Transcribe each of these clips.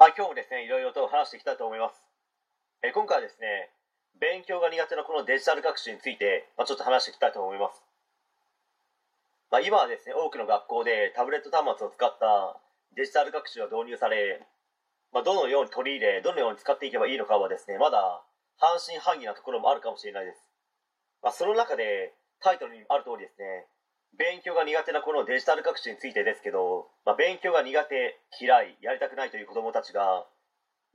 はい、今日もですね、いろいろと話していきたいと思います。え今回はですね、勉強が苦手なこのデジタル学習について、まあ、ちょっと話していきたいと思います。まあ、今はですね、多くの学校でタブレット端末を使ったデジタル学習が導入され、まあ、どのように取り入れ、どのように使っていけばいいのかはですね、まだ半信半疑なところもあるかもしれないです。ま、その中でタイトルにある通りですね、勉強が苦手なこのデジタル学習についてですけど、まあ、勉強が苦手嫌いやりたくないという子どもたちが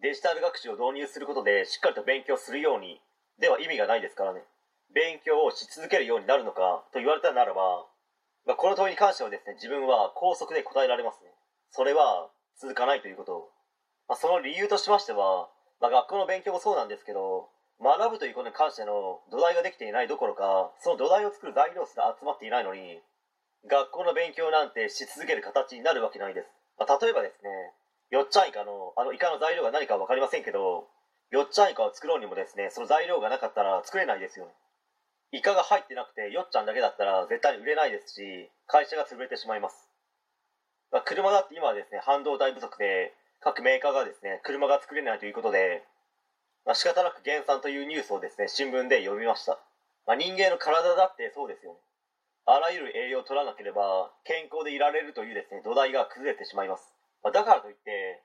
デジタル学習を導入することでしっかりと勉強するようにでは意味がないですからね。勉強をし続けるようになるのかと言われたならば、まあ、この問いに関してはですね自分は高速で答えられますね。それは続かないということ、まあ、その理由としましては、まあ、学校の勉強もそうなんですけど学ぶということに関しての土台ができていないどころかその土台を作る材料すら集まっていないのに学校の勉強なんてし続ける形になるわけないです、まあ、例えばですねよっちゃんイカのあのイカの材料が何か分かりませんけどよっちゃんイカを作ろうにもですねその材料がなかったら作れないですよイカが入ってなくてよっちゃんだけだったら絶対に売れないですし会社が潰れてしまいます、まあ、車だって今はですね半導体不足で各メーカーがですね車が作れないということで、まあ、仕方なく減産というニュースをですね新聞で読みました、まあ、人間の体だってそうですよね。あらゆる栄養を取らなければ健康でいられるというですね土台が崩れてしまいます、ま、だからといって、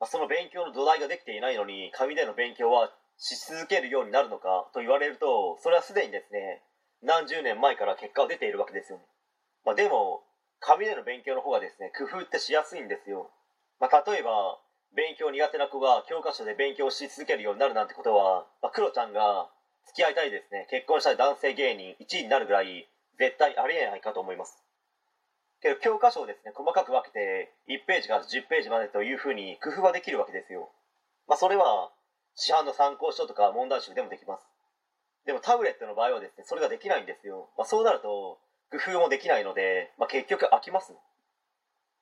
ま、その勉強の土台ができていないのに紙での勉強はし続けるようになるのかと言われるとそれはすでにですね何十年前から結果が出ているわけですよね、まあ、でも紙での勉強の方がですね工夫ってしやすいんですよ、まあ、例えば勉強苦手な子が教科書で勉強し続けるようになるなんてことは、まあ、クロちゃんが付き合いたいですね結婚したい男性芸人1位になるぐらい絶対ありえないかと思います。けど教科書をですね細かく分けて1ページから10ページまでというふうに工夫はできるわけですよ。まあそれは市販の参考書とか問題集でもできます。でもタブレットの場合はですねそれができないんですよ、まあ、そうなると工夫もできないので、まあ、結局飽きます、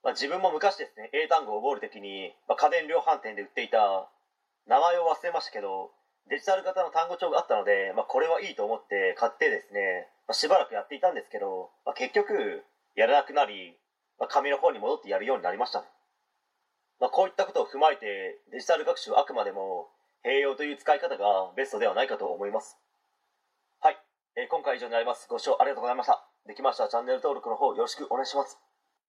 まあ、自分も昔ですね英単語を覚える時に、まあ、家電量販店で売っていた名前を忘れましたけどデジタル型の単語帳があったので、まあ、これはいいと思って買ってですね、まあ、しばらくやっていたんですけど、まあ、結局やらなくなり、まあ、紙の方に戻ってやるようになりましたね、まあ、こういったことを踏まえてデジタル学習はあくまでも併用という使い方がベストではないかと思います。はい、えー今回以上になります。ご視聴ありがとうございました。できましたらチャンネル登録の方よろしくお願いします。